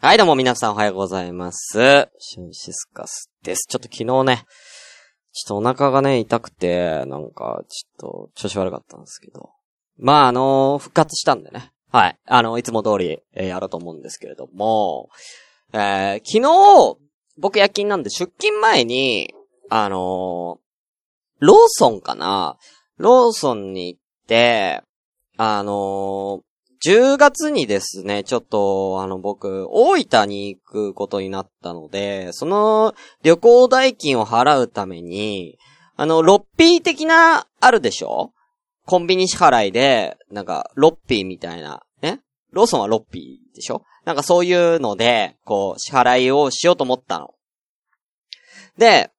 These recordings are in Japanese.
はい、どうも皆さんおはようございます。シュンシスカスです。ちょっと昨日ね、ちょっとお腹がね、痛くて、なんか、ちょっと調子悪かったんですけど。まあ、あの復活したんでね。はい。あの、いつも通り、えーやろうと思うんですけれども、えー昨日、僕夜勤なんで出勤前に、あのローソンかなローソンに行って、あの10月にですね、ちょっと、あの、僕、大分に行くことになったので、その旅行代金を払うために、あの、ロッピー的な、あるでしょ？コンビニ支払いで、なんか、ロッピーみたいな、ねローソンはロッピーでしょ？なんかそういうので、こう、支払いをしようと思ったの。で、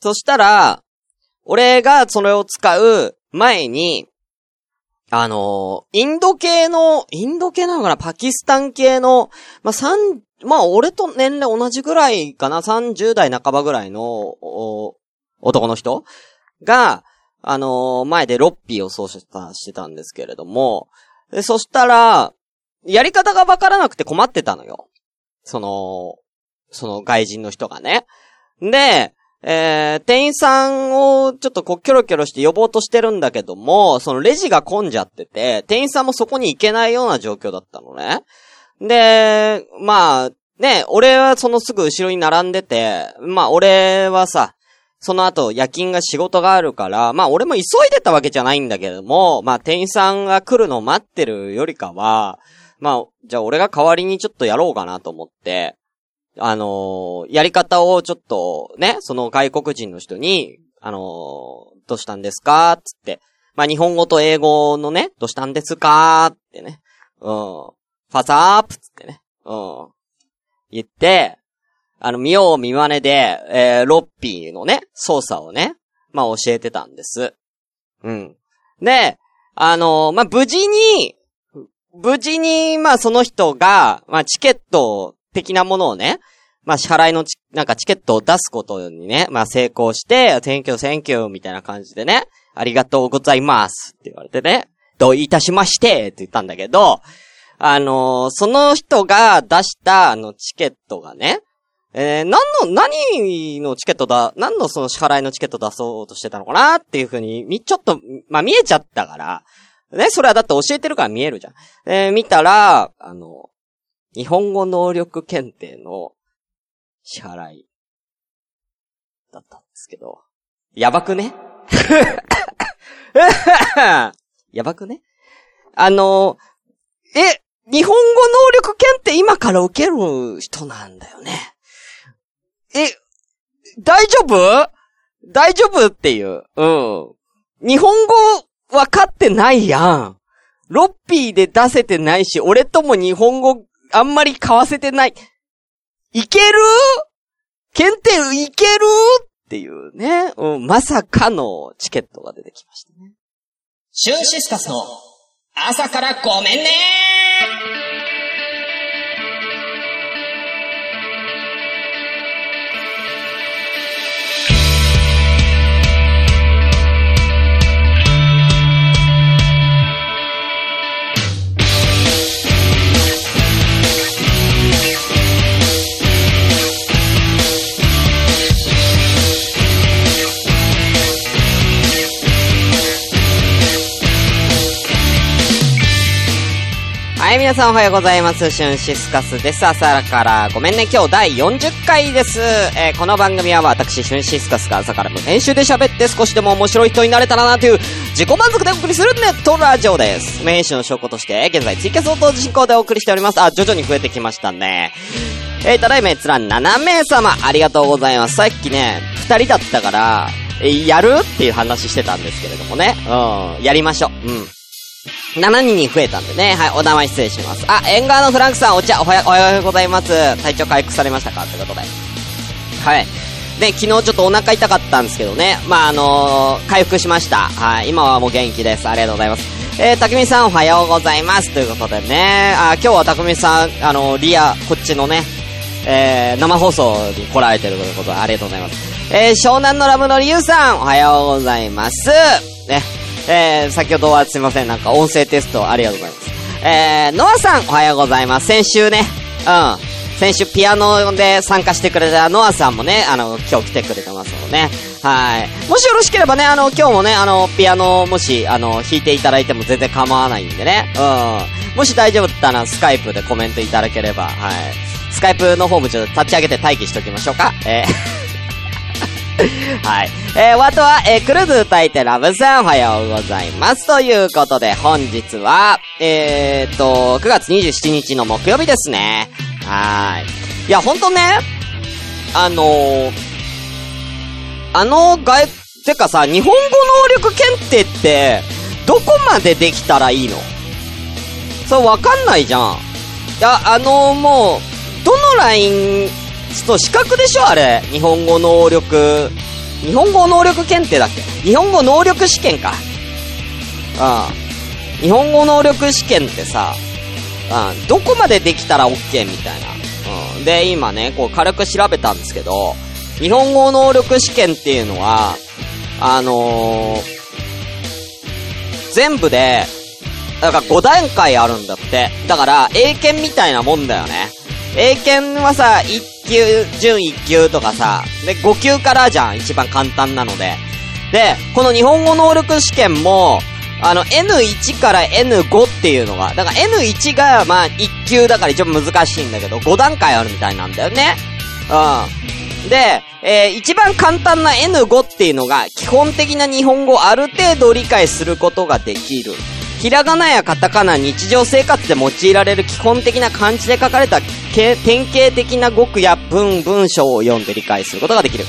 そしたら、俺がそれを使う前に、あのインド系の、インド系なのかな？パキスタン系の、まあ、三、まあ、俺と年齢同じぐらいかな ?30 代半ばぐらいの、男の人？が、あの前でロッピーを操作してたんですけれども、でそしたら、やり方がわからなくて困ってたのよ。その、その外人の人がね。で、えー、店員さんをちょっとこうキョロキョロして呼ぼうとしてるんだけども、そのレジが混んじゃってて、店員さんもそこに行けないような状況だったのね。で、まあ、ね、俺はそのすぐ後ろに並んでて、まあ俺はさ、その後夜勤が仕事があるから、まあ俺も急いでたわけじゃないんだけども、まあ店員さんが来るのを待ってるよりかは、まあ、じゃあ俺が代わりにちょっとやろうかなと思って、あのやり方をちょっとね、その外国人の人に、あのどうしたんですか？つって。まあ、日本語と英語のね、どうしたんですか？ってね。うん。ファザープつってね。うん。言って、あの、見よう見真似で、えー、ロッピーのね、操作をね、まあ、教えてたんです。うん。で、あのーまあ、無事に、無事に、まあ、その人が、まあ、チケットを的なものをね、まあ、支払いのチ、なんかチケットを出すことにね、まあ、成功して、Thank you, thank you, みたいな感じでね、ありがとうございますって言われてね、どういたしましてって言ったんだけど、あのーその人が出した、あの、チケットがね、えー、何の、何のチケットだ、何のその支払いのチケット出そうとしてたのかなっていうふうに、み、ちょっと、まあ、見えちゃったから、ね、それはだって教えてるから見えるじゃん。えー見たら、あの、日本語能力検定の支払いだったんですけど、やばくね？やばくね？あの、え、日本語能力検定今から受ける人なんだよね。え、大丈夫？大丈夫っていう。うん。日本語分かってないやん。ロッピーで出せてないし、俺とも日本語あんまり買わせてない。いける？検定いける？っていうね。うん、まさかのチケットが出てきましたね。シュンシスカスの朝からごめんね皆さんおはようございます。シュンシスカスです。朝からごめんね。今日第40回です。えーこの番組は私、シュンシスカスが朝から無編集で喋って少しでも面白い人になれたらなという自己満足でお送りするネットラジオです。無編集の証拠として、現在ツイキャスを同時進行でお送りしております。あ、徐々に増えてきましたね。えー、ただいま閲覧7名様、ありがとうございます。さっきね、2人だったから、えやる？っていう話してたんですけれどもね。うん、やりましょう。うん。7人に増えたんでね。はい、お名前失礼します。あ、縁側のフランクさん、お茶、おはよ、うございます。体調回復されましたか？ということで。はい。で、昨日ちょっとお腹痛かったんですけどね。まあ、あのー回復しました。はい。今はもう元気です。ありがとうございます。えー、たくみさんおはようございます。ということでね。あ、今日はたくみさん、あのーリア、こっちのね、えー、生放送に来られてるということでありがとうございます。えー、湘南のラムのりゆうさん、おはようございます。ね。えー、先ほどはすいません、なんか音声テストありがとうございます。えー、ノアさん、おはようございます。先週ね、うん。先週ピアノで参加してくれたノアさんもね、あの、今日来てくれてますのでね。はい。もしよろしければね、あの、今日もね、あの、ピアノ、もし、あの、弾いていただいても全然構わないんでね。うん。もし大丈夫だったら、スカイプでコメントいただければ、はい。スカイプの方もちょっと立ち上げて待機しときましょうか。えー はい。えー、あとは、えー、クルーズ歌いてラブさんおはようございます。ということで、本日は、えーと、9月27日の木曜日ですね。はい。いや、ほんとね、あのー、あの外、てかさ、日本語能力検定って、どこまでできたらいいの？そう、わかんないじゃん。いや、あのー、もう、どのラインそう、資格でしょあれ。日本語能力、日本語能力検定だっけ？日本語能力試験か。うん。日本語能力試験ってさ、うん、どこまでできたら OK みたいな。うん。で、今ね、こう軽く調べたんですけど、日本語能力試験っていうのは、あのー、全部で、だから5段階あるんだって。だから、英検みたいなもんだよね。英検はさ、級、準1級とかさ、で、5級からじゃん、一番簡単なので。で、この日本語能力試験も、あの、N1 から N5 っていうのが、だから N1 が、まあ、1級だから一番難しいんだけど、5段階あるみたいなんだよね。うん。で、えー、一番簡単な N5 っていうのが、基本的な日本語をある程度理解することができる。ひらがなやカタカナ、日常生活で用いられる基本的な漢字で書かれたけ典型的な語句や文、文章を読んで理解することができる。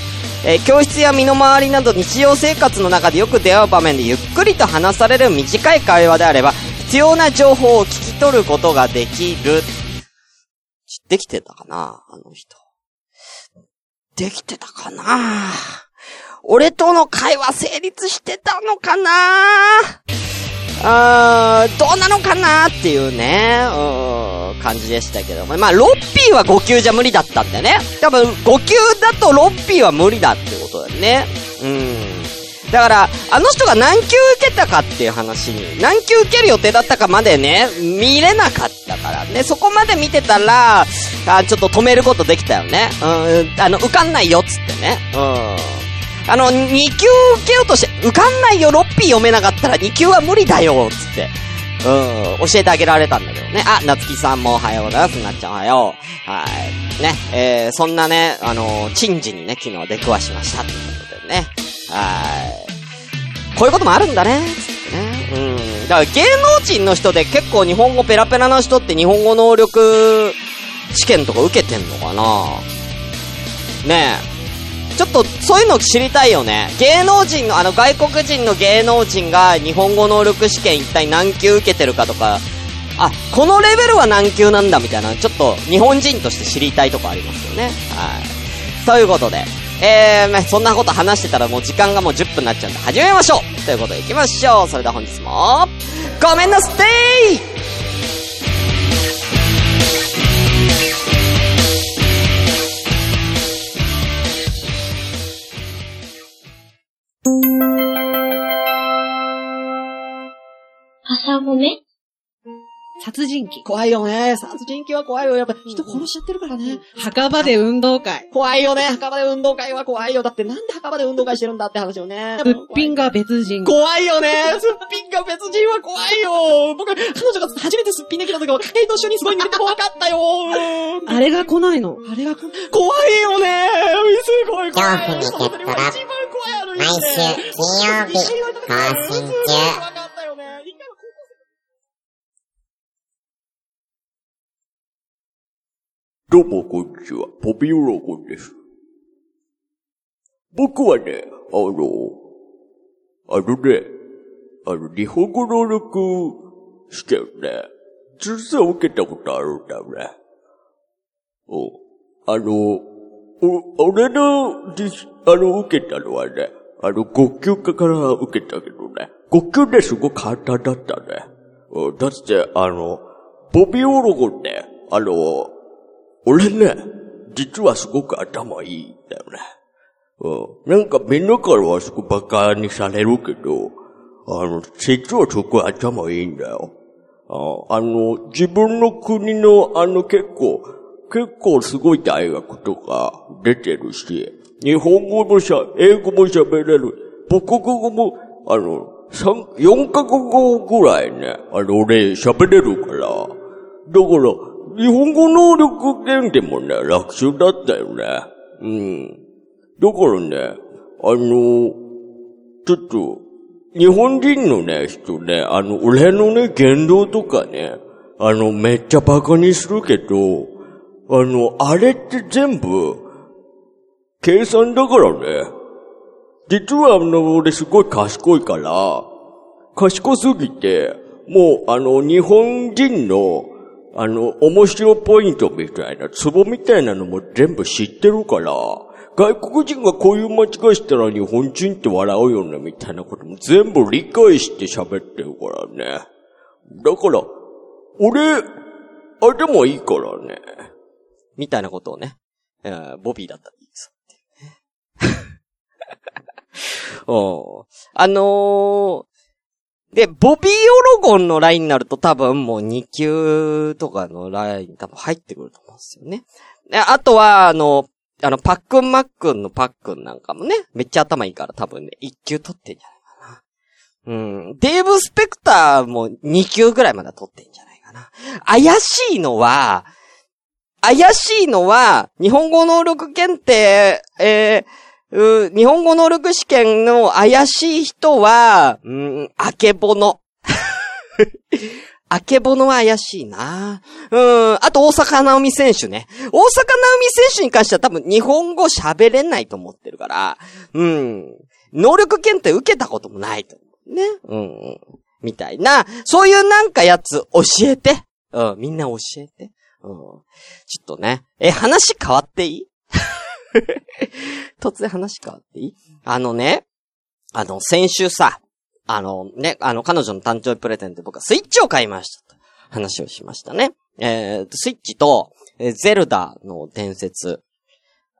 えー、教室や身の回りなど日常生活の中でよく出会う場面でゆっくりと話される短い会話であれば、必要な情報を聞き取ることができる。できてたかなあの人。できてたかな俺との会話成立してたのかなあー、どうなのかなっていうね、うん、感じでしたけども。まあ、ロッピーは5級じゃ無理だったんだよね。多分、5級だとロッピーは無理だってことだよね。うん。だから、あの人が何級受けたかっていう話に、何級受ける予定だったかまでね、見れなかったからね。そこまで見てたら、あちょっと止めることできたよね。うん、あの、受かんないよっつってね。うん。あの、2級受けようとして、受かんないよ、ロッピー読めなかったら2級は無理だよ、つって。うん、教えてあげられたんだけどね。あ、なつきさんもおはようございます。なっちゃんおはよう。はい。ね、えー、そんなね、あのー、珍事にね、昨日出くわしました。ということでね。はい。こういうこともあるんだね、つってね。うん。だから芸能人の人で結構日本語ペラペラな人って日本語能力試験とか受けてんのかなねえ。ちょっと、そういうの知りたいよね。芸能人の、あの、外国人の芸能人が日本語能力試験一体何級受けてるかとか、あ、このレベルは何級なんだみたいな、ちょっと日本人として知りたいとこありますよね。はい。ということで、えー、そんなこと話してたらもう時間がもう10分になっちゃうんで始めましょうということで行きましょうそれでは本日も、ごめんなさい朝殺人鬼。怖いよね。殺人鬼は怖いよ。やっぱ人殺しちゃってるからね。墓場で運動会。怖いよね。墓場で運動会は怖いよ。だってなんで墓場で運動会してるんだって話よね。すっぴんが別人。怖いよね。すっぴんが別人は怖いよ。僕、彼女が初めてすっぴんできた時は、ヘイと一緒にすごい見てて怖かったよ。あれが来ないの。あれが来怖いよね。すごい怖い。恐怖にゲットラ毎週金曜日更新中。どうも、こんにちは。ポピュロゴンです。僕はね、あの、あのね、あの、日本語能力試験ね、実は受けたことあるんだよね。お、あの、お、俺の、あの、受けたのはね、あの、5級から受けたけどね、5級ですごく簡単だったね。だって、あの、ボビオロゴンね、あの、俺ね、実はすごく頭いいんだよね。うん。なんかみんなからはすごく馬鹿にされるけど、あの、実はすごく頭いいんだよ。ああの、自分の国のあの結構、結構すごい大学とか出てるし、日本語もしゃ、英語も喋れる。母国語も、あの、三、四カ国語ぐらいね、あの、俺喋れるから。だから、日本語能力検定もね、楽勝だったよね。うん。だからね、あの、ちょっと、日本人のね、人ね、あの、俺のね、言動とかね、あの、めっちゃバカにするけど、あの、あれって全部、計算だからね。実はあの、俺すごい賢いから、賢すぎて、もうあの、日本人の、あの、面白ポイントみたいな、ツボみたいなのも全部知ってるから、外国人がこういう間違いしたら日本人って笑うよね、みたいなことも全部理解して喋ってるからね。だから、俺、頭いいからね。みたいなことをね、えーボビーだったらいいですっていうね。おうあのー、で、ボビーオロゴンのラインになると多分もう2級とかのライン多分入ってくると思うんですよね。であとは、あの、あの、パックンマックンのパックンなんかもね、めっちゃ頭いいから多分ね、1級取ってんじゃないかな。うん。デーブ・スペクターも2級ぐらいまで取ってんじゃないかな。怪しいのは、怪しいのは、日本語能力検定、えー、日本語能力試験の怪しい人は、うん、あけぼの。あけぼのは怪しいな。うん、あと大阪直美選手ね。大阪直美選手に関しては多分日本語喋れないと思ってるから、うん、能力検定受けたこともないと思うね。うん、うん、みたいな、そういうなんかやつ教えて。うん、みんな教えて。うん。ちょっとね。え、話変わっていい？突然話変わっていい？あのね、あの、先週さ、あのね、あの、彼女の誕生日プレゼントで僕はスイッチを買いました。話をしましたね。えー、スイッチと、えーゼルダの伝説。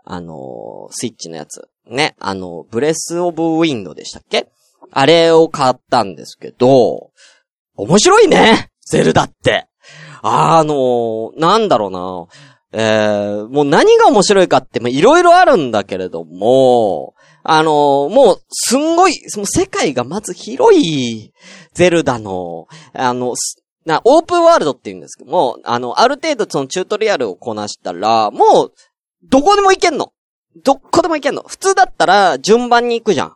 あのースイッチのやつ。ね。あの、ブレスオブウィンドでしたっけ？あれを買ったんですけど、面白いねゼルダって。あのーなんだろうな。えー、もう何が面白いかって、まあ、いろいろあるんだけれども、あのーもう、すんごい、その世界がまず広い、ゼルダの、あの、な、オープンワールドって言うんですけども、あの、ある程度そのチュートリアルをこなしたら、もう、どこでも行けんの。どこでも行けんの。普通だったら、順番に行くじゃん。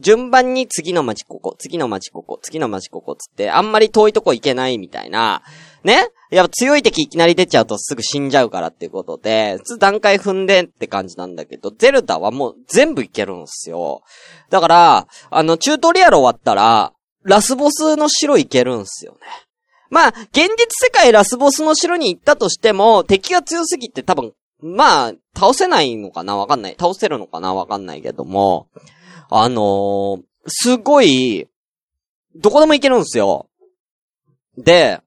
順番に次の街ここ、次の街ここ、次の街ここつって、あんまり遠いとこ行けないみたいな、ねやっぱ強い敵いきなり出ちゃうとすぐ死んじゃうからっていうことで、普通段階踏んでって感じなんだけど、ゼルダはもう全部いけるんすよ。だから、あの、チュートリアル終わったら、ラスボスの城行けるんすよね。まあ、現実世界ラスボスの城に行ったとしても、敵が強すぎて多分、まあ、倒せないのかな？わかんない。倒せるのかな？わかんないけども、あのーすごい、どこでも行けるんすよ。で、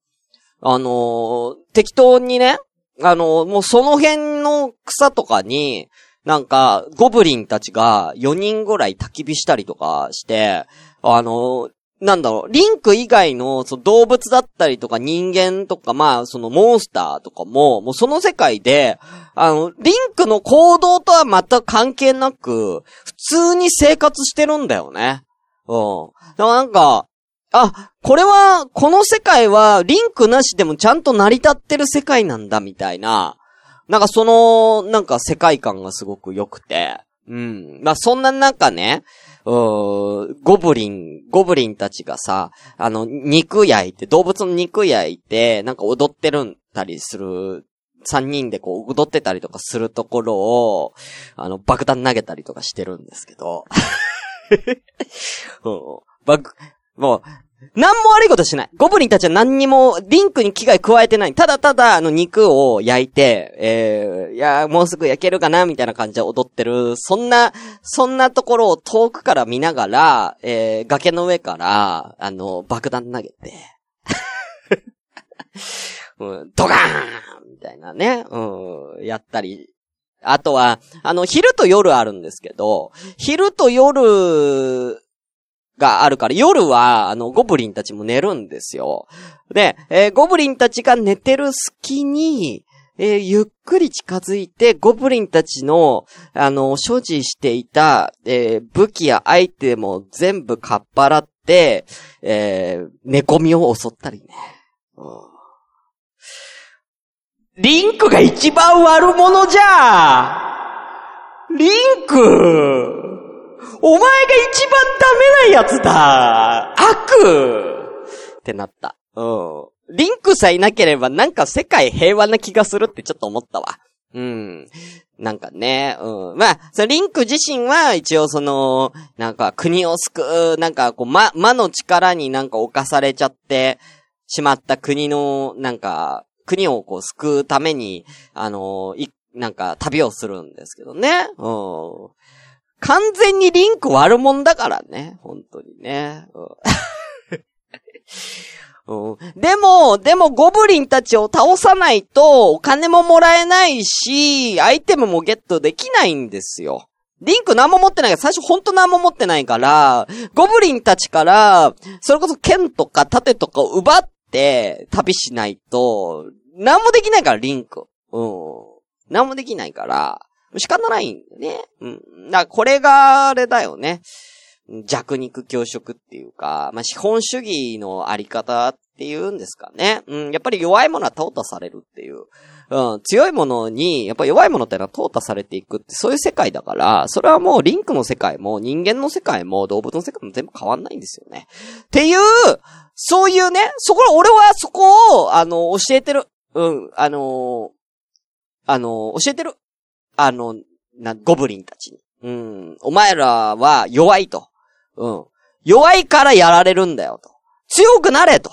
あのー適当にね、あのーもうその辺の草とかに、なんか、ゴブリンたちが4人ぐらい焚き火したりとかして、あのーなんだろう、リンク以外のその動物だったりとか人間とか、まあ、そのモンスターとかも、もうその世界で、あの、リンクの行動とは全く関係なく、普通に生活してるんだよね。うん。なんか、あ、これは、この世界は、リンクなしでもちゃんと成り立ってる世界なんだ、みたいな。なんかその、なんか世界観がすごく良くて。うん。まあ、そんな中ね、うーゴブリン、ゴブリンたちがさ、あの、肉焼いて、動物の肉焼いて、なんか踊ってるんたりする、三人でこう踊ってたりとかするところを、あの、爆弾投げたりとかしてるんですけど。うん爆、もう、何も悪いことしない。ゴブリンたちは何にも、リンクに危害加えてない。ただただ、あの、肉を焼いて、えー、いや、もうすぐ焼けるかなみたいな感じで踊ってる。そんな、そんなところを遠くから見ながら、えー、崖の上から、あの、爆弾投げて、うん、ドガーンみたいなね、うん、やったり。あとは、あの、昼と夜あるんですけど、昼と夜があるから、夜は、あの、ゴブリンたちも寝るんですよ。で、えーゴブリンたちが寝てる隙に、えーゆっくり近づいて、ゴブリンたちの、あの、所持していた、えー武器やアイテムを全部かっぱらって、えー寝込みを襲ったりね。うんリンクが一番悪者じゃリンクお前が一番ダメなやつだ悪ってなった。うん。リンクさえいなければなんか世界平和な気がするってちょっと思ったわ。うん。なんかね、うん。まあ、そのリンク自身は一応その、なんか国を救う、なんかこう、魔、魔の力になんか侵されちゃってしまった国の、なんか、国をこう救うために、あの、い、なんか旅をするんですけどね。うん。完全にリンク悪者だからね。本当にね。うん、でも、でもゴブリンたちを倒さないとお金ももらえないし、アイテムもゲットできないんですよ。リンク何も持ってないから、最初ほんと何も持ってないから、ゴブリンたちから、それこそ剣とか盾とかを奪って旅しないと、何もできないから、リンク。うん。何もできないから、仕方ないんだよね。うん。だからこれが、あれだよね。弱肉強食っていうか、まあ、資本主義のあり方っていうんですかね。うん、やっぱり弱いものは淘汰されるっていう。うん、強いものに、やっぱ弱いものってのは淘汰されていくって、そういう世界だから、それはもうリンクの世界も人間の世界も動物の世界も全部変わんないんですよね。っていう、そういうね、そこ、俺はそこを、あの、教えてる。うん、あのあの、教えてる。あの、な、ゴブリンたちに。うん、お前らは弱いと。うん。弱いからやられるんだよと。強くなれと。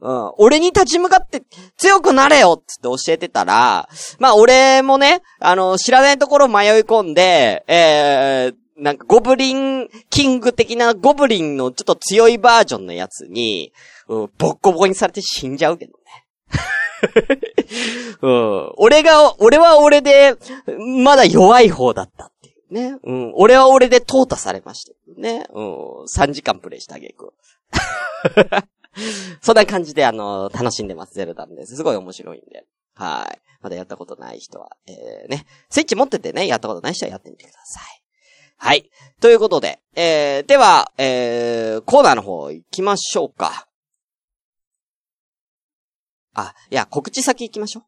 うん。俺に立ち向かって強くなれよっつって教えてたら、まあ俺もね、あの、知らないところ迷い込んで、えー、なんかゴブリン、キング的なゴブリンのちょっと強いバージョンのやつに、うん、ボッコボコにされて死んじゃうけどね。うん。俺が、俺は俺で、まだ弱い方だったっていうね。うん。俺は俺で淘汰されましたね。うん。3時間プレイしたあげく。そんな感じで、あの、楽しんでます、ゼルダンです。すごい面白いんで。はい。まだやったことない人は、えー、ね。スイッチ持っててね、やったことない人はやってみてください。はい。ということで、えー、では、えー、コーナーの方行きましょうか。あ、いや、告知先行きましょう。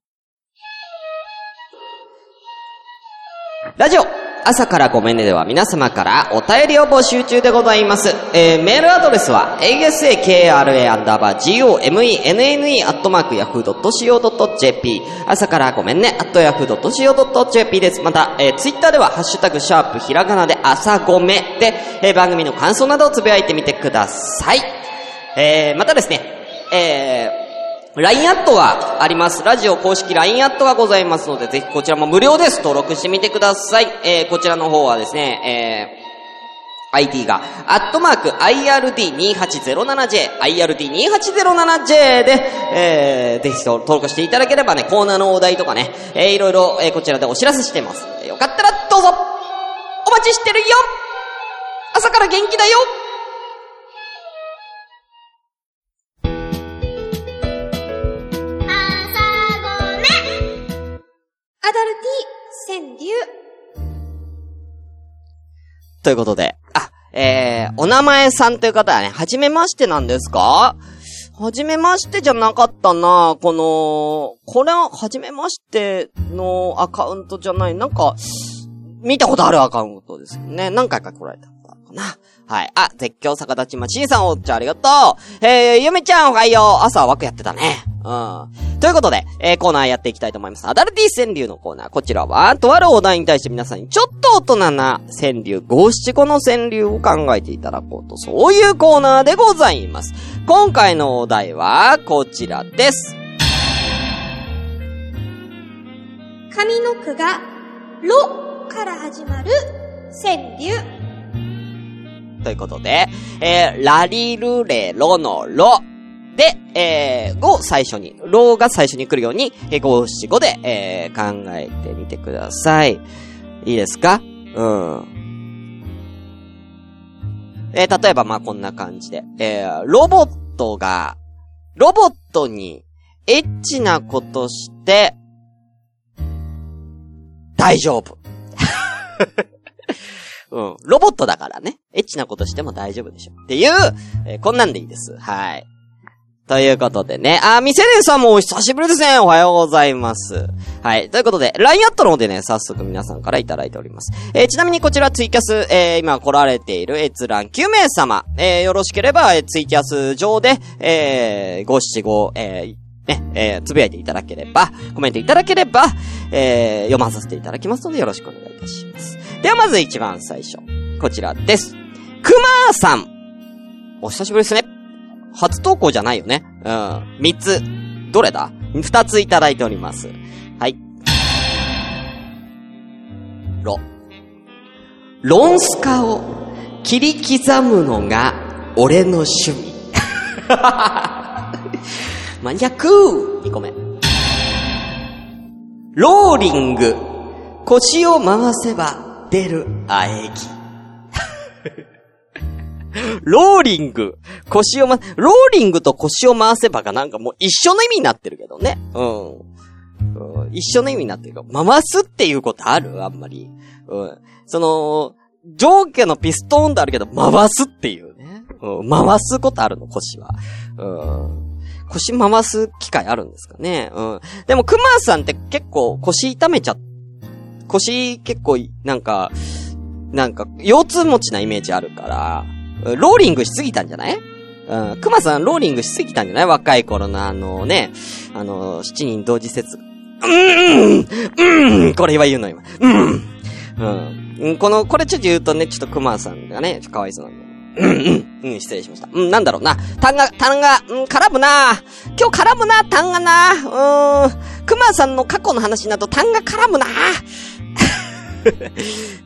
ラジオ朝からごめんねでは皆様からお便りを募集中でございます。えー、メールアドレスは、asakra アンダーバー gomenne アットマーク yahoo.co.jp 朝からごめんね、アット yahoo.co.jp です。また、えー、ツイッターでは、ハッシュタグ、シャープ、ひらがなで朝ごめで、えー、番組の感想などをつぶやいてみてください。えー、またですね、えー、LINE アットがあります。ラジオ公式 LINE アットがございますので、ぜひこちらも無料です。登録してみてください。えー、こちらの方はですね、えー、ID が、アットマーク IRD2807J、IRD2807J で、えー、ぜひ登録していただければね、コーナーのお題とかね、えー、いろいろ、えー、こちらでお知らせしてます。よかったらどうぞお待ちしてるよ朝から元気だよアダルティ川柳。ということで、あ、えー、お名前さんという方はね、はじめましてなんですか？はじめましてじゃなかったなこの、これは、はじめましてのアカウントじゃない、なんか、見たことあるアカウントですよね。何回か来られたことあるかな。はい。あ、絶叫逆立ちまちさんおっちゃんありがとう。えー、ゆめちゃんおはよう。朝枠やってたね。うん。ということで、えー、コーナーやっていきたいと思います。アダルティ川柳のコーナー。こちらは、とあるお題に対して皆さんにちょっと大人な川柳、五七五の川柳を考えていただこうと、そういうコーナーでございます。今回のお題は、こちらです。上の句が、ろから始まる川柳。ということで、えー、ラリルレロのロで、えー、を最初に、ロが最初に来るように、えー、五七五で、えー、考えてみてください。いいですか？うん。えー、例えばまあこんな感じで、えー、ロボットが、ロボットに、エッチなことして、大丈夫。うん。ロボットだからね。エッチなことしても大丈夫でしょ。っていう、えーこんなんでいいです。はい。ということでね。あー、未成年さんもお久しぶりですね。おはようございます。はい。ということで、LINE アットの方でね、早速皆さんからいただいております。えーちなみにこちらツイキャス、えー今来られている閲覧9名様、えーよろしければ、えツイキャス上で、えー、ご七五、えーね、えーつぶやいていただければ、コメントいただければ、えー読まさせていただきますのでよろしくお願いいたします。ではまず一番最初。こちらです。くまーさん。お久しぶりですね。初投稿じゃないよね。うん。三つ。どれだ？二ついただいております。はい。ロ。ロンスカを切り刻むのが俺の趣味。マニアック !2 個目。ローリング。腰を回せば出る喘ぎ。ローリング。腰をま、ローリングと腰を回せばがなんかもう一緒の意味になってるけどね。うん。うん一緒の意味になってるけど、回すっていうことあるあんまり。うん。その、上下のピストンってあるけど、回すっていうね。うん。回すことあるの、腰は。うん。腰回す機会あるんですかね？うん。でも、クマさんって結構腰痛めちゃ、腰結構、なんか、なんか、腰痛持ちなイメージあるから、ローリングしすぎたんじゃない？うん。クマさん、ローリングしすぎたんじゃない？若い頃のあのね、あの、七人同時説。うーん、うん、これは言うの今。うん。うん。この、これちょっと言うとね、ちょっとクマさんがね、かわいそうなんで。うん、うん、うん、失礼しました。うん、なんだろうな。単が、単が、うん、絡むな。今日絡むな、単がな。うーん。クマさんの過去の話など単が絡むな。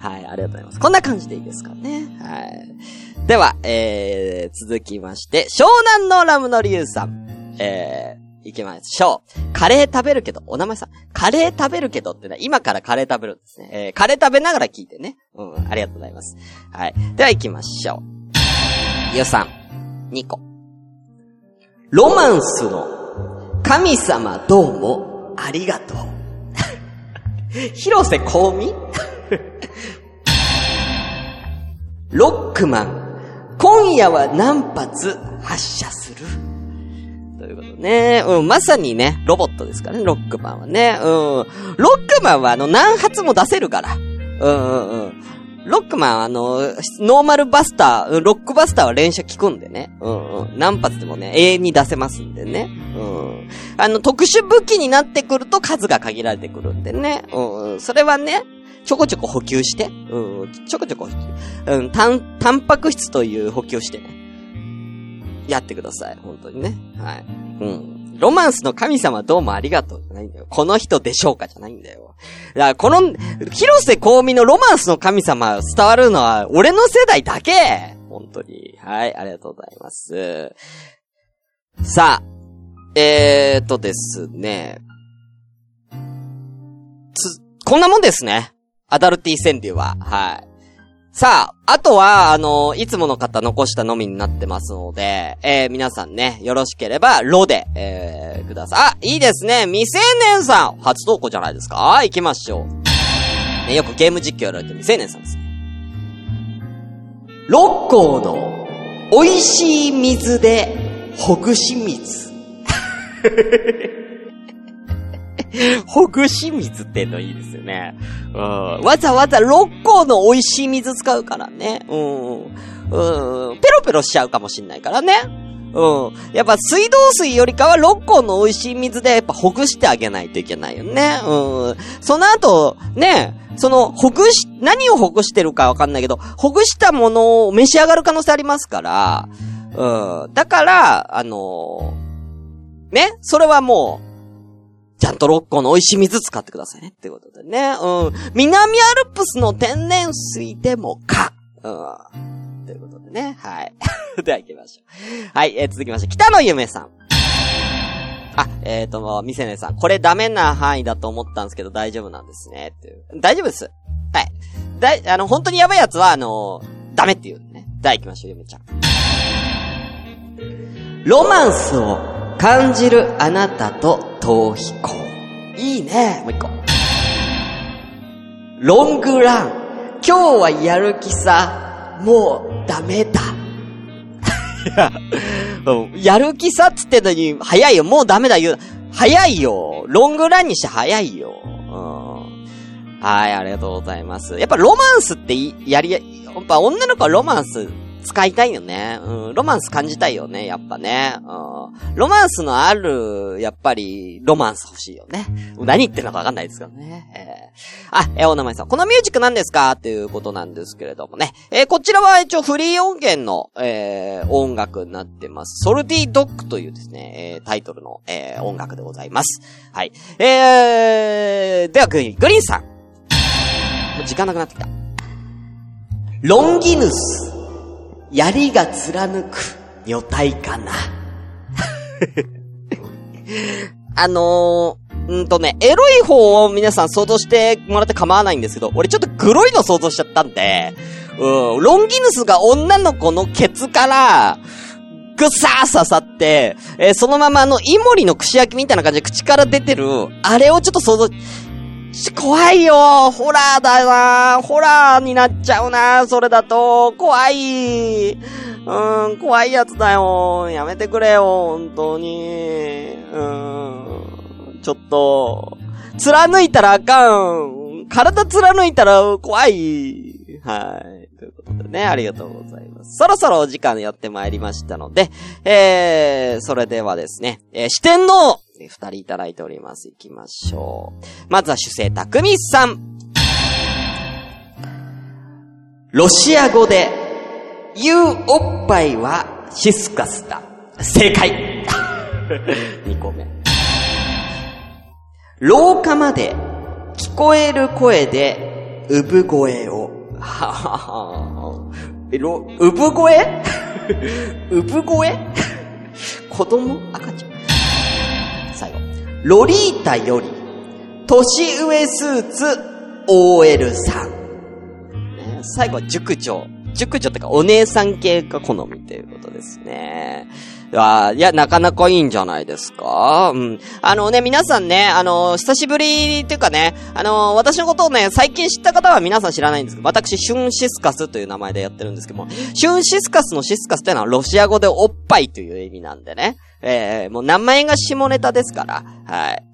はい、ありがとうございます。こんな感じでいいですかね。はい。では、えー、続きまして、湘南のラムのリュウさん。えー、行きましょう。カレー食べるけど、お名前さん。カレー食べるけどってね、今からカレー食べるんですね。えー、カレー食べながら聞いてね。うん、ありがとうございます。はい。では行きましょう。ゆうさん。2個。ロマンスの神様どうもありがとう。広瀬香美？ロックマン、今夜は何発発射する？ということね。うん、まさにね、ロボットですからね、ロックマンはね。うん。ロックマンはあの、何発も出せるから。うんうんうん。ロックマンあの、ノーマルバスター、ロックバスターは連射効くんでね。うんうん。何発でもね、永遠に出せますんでね。うん。あの、特殊武器になってくると数が限られてくるんでね。うんうん。それはね、ちょこちょこ補給して。うん。ちょこちょこ補給。うん。タン、タンパク質という補給をしてね。やってください。本当にね。はい。うん。ロマンスの神様どうもありがとうじゃないんだよ。この人でしょうかじゃないんだよ。だからこの、広瀬香美のロマンスの神様伝わるのは俺の世代だけ本当に。はい、ありがとうございます。さあ、えーとですね。つ、こんなもんですね。アダルティ川柳は。はい。さあ、あとは、あの、いつもの方残したのみになってますので、えー、皆さんね、よろしければ、ロで、えー、ください。あ、いいですね。未成年さん初投稿じゃないですか？行きましょう。ね、よくゲーム実況やられてる未成年さんですね。六甲の美味しい水で、ほぐし水。ほぐし水ってのいいですよね。うん。わざわざ六甲の美味しい水使うからね。うん。うん。ペロペロしちゃうかもしんないからね。うん。やっぱ水道水よりかは六甲の美味しい水でやっぱほぐしてあげないといけないよね。うん。その後、ね、その、ほぐし、何をほぐしてるかわかんないけど、ほぐしたものを召し上がる可能性ありますから、うん。だから、あのーね、それはもう、ちゃんと六甲の美味しい水使ってくださいね。ってことでね。うん。南アルプスの天然水でもか。うん。ということでね。はい。では行きましょう。はい、えー続きまして、北野ゆめさん。あ、えっ、ー、と、みせねさん。これダメな範囲だと思ったんですけど大丈夫なんですね。っていう大丈夫です。はい。だい、あの、本当にやばいやつは、あのダメっていうね。では行きましょう、ゆめちゃん。ロマンスを感じるあなたと逃避行。いいね。もう一個。ロングラン。今日はやる気さ。もうダメだ。いや、うんやる気さっつってんのに、早いよ。もうダメだ言う。早いよ。ロングランにして早いよ。うん。はい、ありがとうございます。やっぱロマンスっていやりや、やっぱ女の子はロマンス使いたいよね。うん、ロマンス感じたいよね、やっぱね。うん、ロマンスのある、やっぱり、ロマンス欲しいよね。何言ってんのかわかんないですけどね。えー、あ、えーお名前さん。このミュージック何ですか？っていうことなんですけれどもね。えーこちらは一応フリー音源の、えー音楽になってます。ソルティドッグというですね、えータイトルの、えー音楽でございます。はい。えー、ではグリーン、グリーンさん。もう時間なくなってきた。ロンギヌス。槍が貫く女体かな。あのー、んとね、エロい方を皆さん想像してもらって構わないんですけど、俺ちょっとグロいの想像しちゃったんで、うん、ロンギヌスが女の子のケツから、ぐさー刺さって、えーそのままあの、イモリの串焼きみたいな感じで口から出てる、あれをちょっと想像、怖いよホラーだなホラーになっちゃうなそれだと。怖い。うん、怖いやつだよ。やめてくれよ、本当に。うん、ちょっと、貫いたらあかん。体貫いたら怖い。はい。ということでね、ありがとうございます。そろそろお時間やってまいりましたので、えー、それではですね、えー、四天王、え二人いただいております。行きましょう。まずは主生匠さん。ロシア語で、言うおっぱいはシスカスだ。正解。二個目。廊下まで聞こえる声で、産声を。はははえ、ろ、産声？産声？子供？赤ちゃん？最後。ロリータより、年上スーツ、OL さん。ね最後塾長。塾長ってかお姉さん系が好みということですね。あいや、なかなかいいんじゃないですか？うん。あのね、皆さんね、あの、久しぶりっていうかね、あの、私のことをね、最近知った方は皆さん知らないんですけど、私、シュンシスカスという名前でやってるんですけども、シュンシスカスのシスカスっていうのはロシア語でおっぱいという意味なんでね。えー、もう名前が下ネタですから、はい。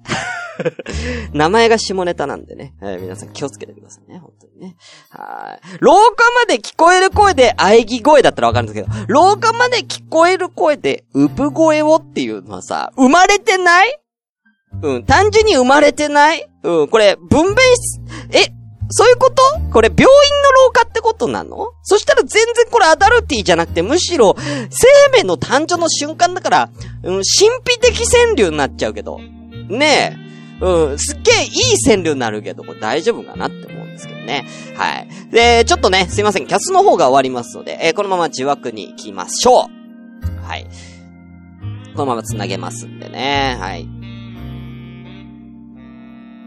名前が下ネタなんでね、えー皆さん気をつけてくださいね、本当にね。はい。廊下まで聞こえる声で喘ぎ声だったらわかるんですけど、廊下まで聞こえる声で産声をっていうのはさ、生まれてない？うん、単純に生まれてない？うん、これ、分娩室、え、そういうこと？これ、病院の廊下ってことなの？そしたら全然これアダルティじゃなくて、むしろ、生命の誕生の瞬間だから、うん、神秘的川柳になっちゃうけど。ねえ。うん、すっげえいい川柳になるけど、これ大丈夫かなって思うんですけどね。はい。で、ちょっとね、すいません、キャスの方が終わりますので、えーこのまま自枠に行きましょう。はい。このまま繋げますんでね。はい。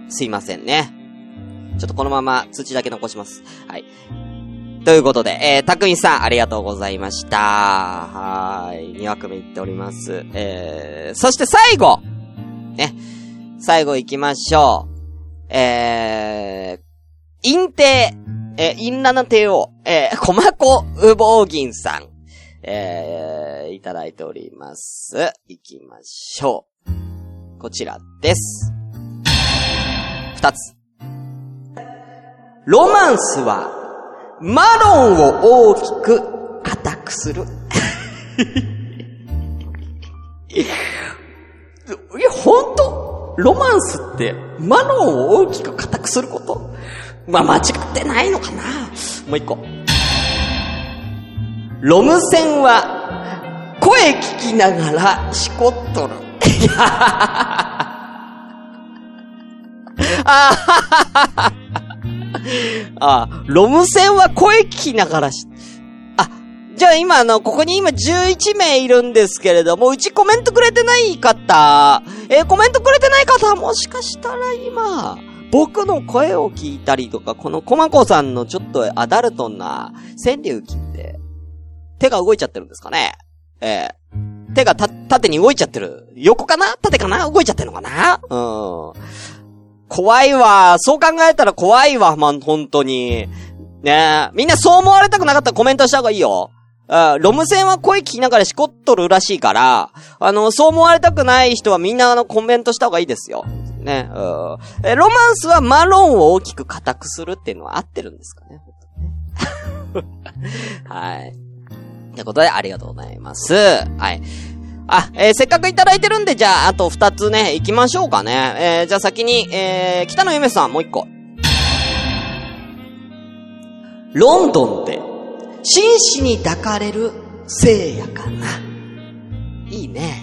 すいませんね。ちょっとこのまま通知だけ残します。はい。ということで、えー、たくみさん、ありがとうございました。はーい。2枠目行っております。えー、そして最後ね。最後行きましょう。えー、陰帝、えー、陰七帝王、えー、コマコウボウギンさん、えー、いただいております。行きましょう。こちらです。二つ。ロマンスは、マロンを大きく硬くする。え、本当？ロマンスって、マロンを大きく硬くすること？まあ、間違ってないのかな？もう一個。ロム線は、声聞きながら、しこっとる。い やあああ、ロム線は声聞きながらし、あ、じゃあ今あの、ここに今11名いるんですけれども、うちコメントくれてない方、えーコメントくれてない方もしかしたら今、僕の声を聞いたりとか、このコマコさんのちょっとアダルトな川柳聞いて、手が動いちゃってるんですかねえー手がた、縦に動いちゃってる。横かな？縦かな？動いちゃってるのかな？うん。怖いわ。そう考えたら怖いわ、まあ、本当に。ねえ。みんなそう思われたくなかったらコメントした方がいいよ。あロム線は声聞きながらしこっとるらしいから、あの、そう思われたくない人はみんなあの、コメントした方がいいですよ。ね。うん。え、ロマンスはマロンを大きく硬くするっていうのは合ってるんですかね？はい。ということで、ありがとうございます。はい。あ、えーせっかくいただいてるんで、じゃあ、あと二つね、行きましょうかね。えーじゃあ先に、えー、北野ゆめさん、もう一個。ロンドンで、紳士に抱かれる聖夜かな。いいね。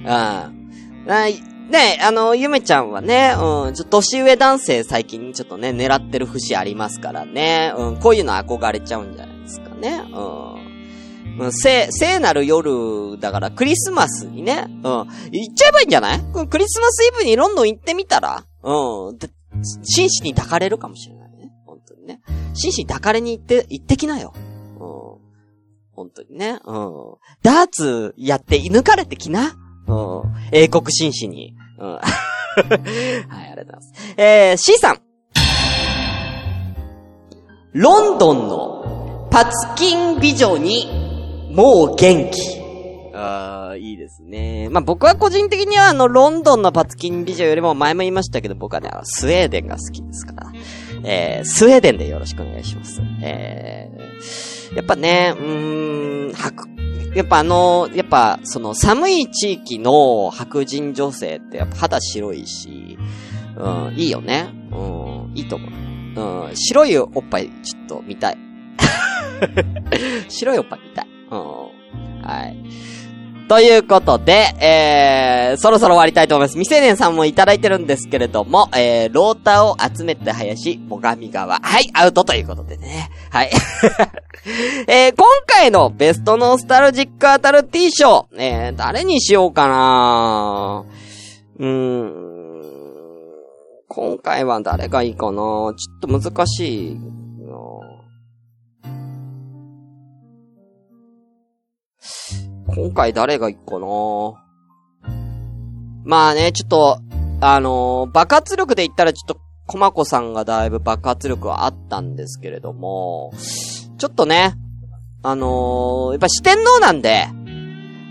うん。はい。ねあの、ゆめちゃんはね、うん、ちょ年上男性最近ちょっとね、狙ってる節ありますからね。うん、こういうの憧れちゃうんじゃないですかね。うん。うん、聖、聖なる夜だからクリスマスにね、うん、行っちゃえばいいんじゃない？クリスマスイブにロンドン行ってみたら、うん、で紳士に抱かれるかもしれないね。本当にね。紳士に抱かれに行って、行ってきなよ。本当にね。うん。ダーツやって射抜かれてきな。うん。英国紳士に。うん。はい、ありがとうございます。えー、C さん。ロンドンのパツキン美女にもう元気。ああ、いいですね。まあ、僕は個人的にはあの、ロンドンのパツキン美女よりも前も言いましたけど、僕はね、スウェーデンが好きですから。えー、スウェーデンでよろしくお願いします。えー、やっぱね、うーん、白、やっぱあの、やっぱ、その寒い地域の白人女性ってやっぱ肌白いし、うん、いいよね。うん、いいと思う。うん、白いおっぱいちょっと見たい。白いおっぱい見たい。うん。はい。ということで、えー、そろそろ終わりたいと思います。未成年さんもいただいてるんですけれども、えー、ローターを集めて林、最上川。はい、アウトということでね。はい。えー、今回のベストノスタルジックアタルティ賞、えー、誰にしようかなうーん。今回は誰がいいかなちょっと難しいな今回誰がいいかな？まあね、ちょっと、あのー爆発力で言ったらちょっと、コマコさんがだいぶ爆発力はあったんですけれども、ちょっとね、あのーやっぱ四天王なんで、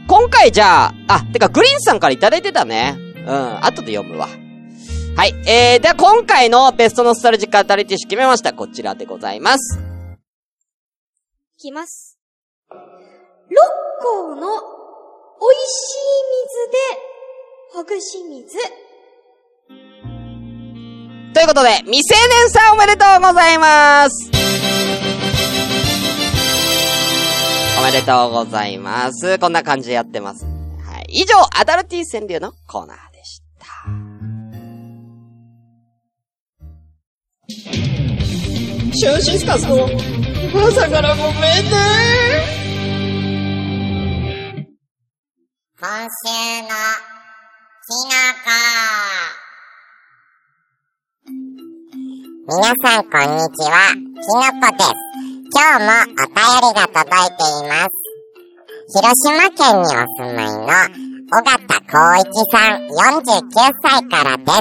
今回じゃあ、あ、てかグリーンさんからいただいてたね。うん、後で読むわ。はい、えー、では今回のベストノスタルジックアタリティッシュ決めました。こちらでございます。いきます。六甲の美味しい水で、ほぐし水。ということで、未成年さんおめでとうございますおめでとうございます。こんな感じでやってます。はい。以上、アダルティ川柳のコーナーでした。シュンシスカスの朝からごめんね。今週のきのこ。皆さんこんにちは、きのこです。今日もお便りが届いています。広島県にお住まいの尾形光一さん49歳からです。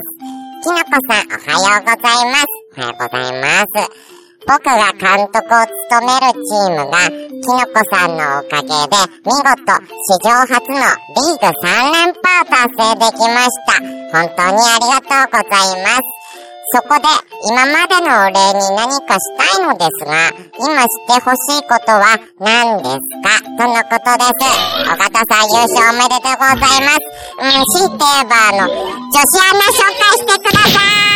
きのこさんおはようございます。おはようございます。僕が監督を務めるチームが、きのこさんのおかげで、見事、史上初のリーグ3連覇を達成できました。本当にありがとうございます。そこで、今までのお礼に何かしたいのですが、今してほしいことは何ですか？とのことです。尾形さん優勝おめでとうございます。うん、強いて言えばあの、女子アナ紹介してください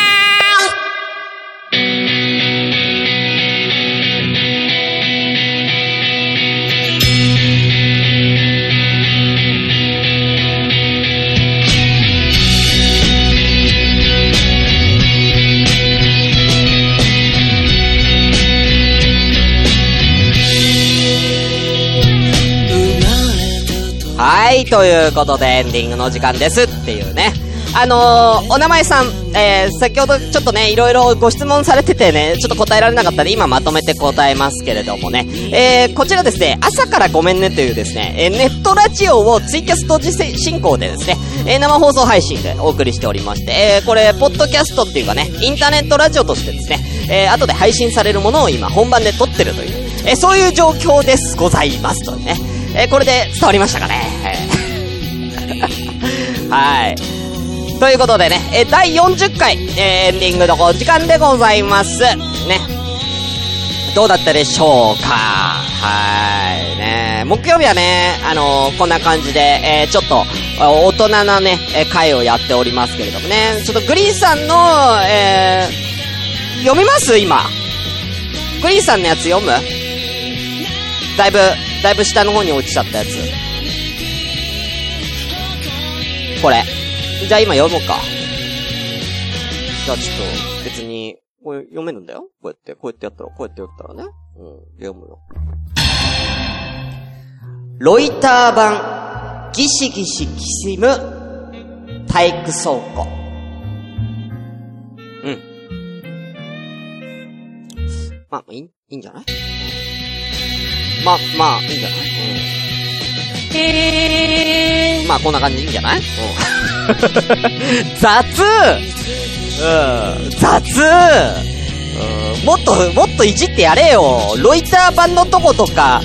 はい、ということでエンディングの時間ですっていうね。あのーお名前さん、えー、先ほどちょっとね、いろいろご質問されててね、ちょっと答えられなかったんで、今まとめて答えますけれどもね、えー、こちらですね、朝からごめんねというですね、えネットラジオをツイキャスト時進行でですね、え生放送配信でお送りしておりまして、えー、これ、ポッドキャストっていうかね、インターネットラジオとしてですね、えー、後で配信されるものを今本番で撮ってるという、え、そういう状況です、ございますとね。えー、これで伝わりましたかね、はい。ということでね、えー第40回、えーエンディングのお時間でございます。ね。どうだったでしょうか？はい。ね。木曜日はね、あのーこんな感じで、えーちょっと、大人なね、え回をやっておりますけれどもね。ちょっとグリーンさんの、え読みます？今。グリーンさんのやつ読む？だいぶ、だいぶ下の方に落ちちゃったやつ。これ。じゃあ今読もうか。じゃあちょっと、別に、これ読めるんだよこうやって、こうやってやったら、こうやってやったらね。うん、読むの。ロイター版、ギシギシきしむ、体育倉庫。うん。まあ、いい、いいんじゃない？うんまあ、まあ、いいんじゃない？うん。まあ、こんな感じでいいんじゃない？うん。雑うん。雑うん。もっと、もっといじってやれよ。ロイター版のとことか、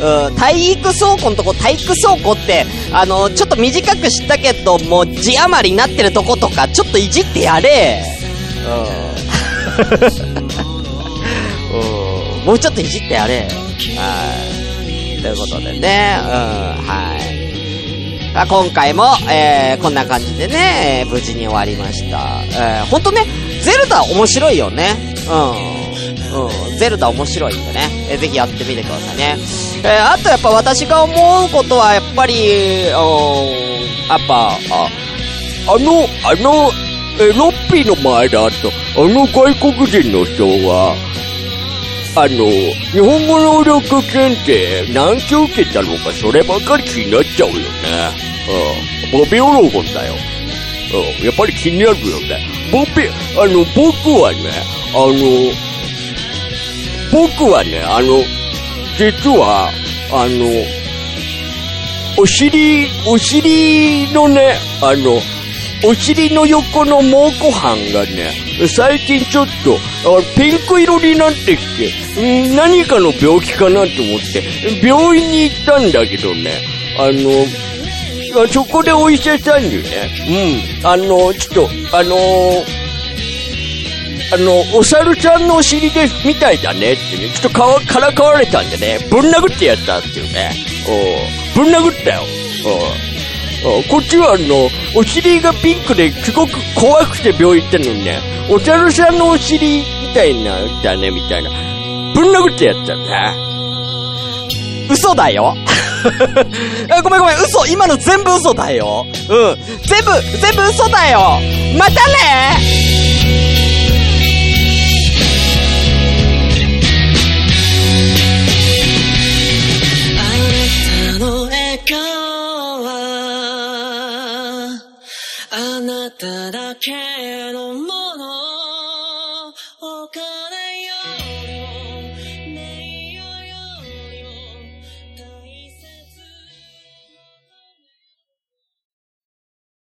うん、体育倉庫のとこ、体育倉庫って、あの、ちょっと短くしたけど、もう字余りになってるとことか、ちょっといじってやれ。うん。うん。もうちょっといじってやれ。はい。ということでね、うん、はい。あ今回も、えー、こんな感じでね、えー無事に終わりました。えー、ほんとね、ゼルダ面白いよね。うん。うん。ゼルダ面白いんでね。えーぜひやってみてくださいね。えー、あとやっぱ私が思うことは、やっぱり、うん、やっぱ、あ、あの、あの、え、ロッピーの前だと、あの外国人の人は、あの、日本語能力検定何級受けたのか、そればっかり気になっちゃうよね。うん。ボビオロゴンだよ。うん。やっぱり気になるよね。ボビ、あの、僕はね、あの、僕はね、あの、実は、あの、お尻、お尻のね、あの、お尻の横の蒙古斑がね、最近ちょっと、ピンク色になってきて、何かの病気かなと思って、病院に行ったんだけどね、あの、そこでお医者さんにね、うん、あの、ちょっと、あのあの、お猿さんのお尻で、みたいだねってね、ちょっとかわ、からかわれたんでね、ぶん殴ってやったっていうね。おう。ぶん殴ったよ。おう。おう。こっちはあの、お尻がピンクですごく怖くて病院行ったのにね、お猿さんのお尻みたいな、だね、みたいな。ぶん殴ってやったんだ。嘘だよ。ごめんごめん、嘘。今の全部嘘だよ。うん。全部、全部嘘だよ。またね。あなたの笑顔はあなただ。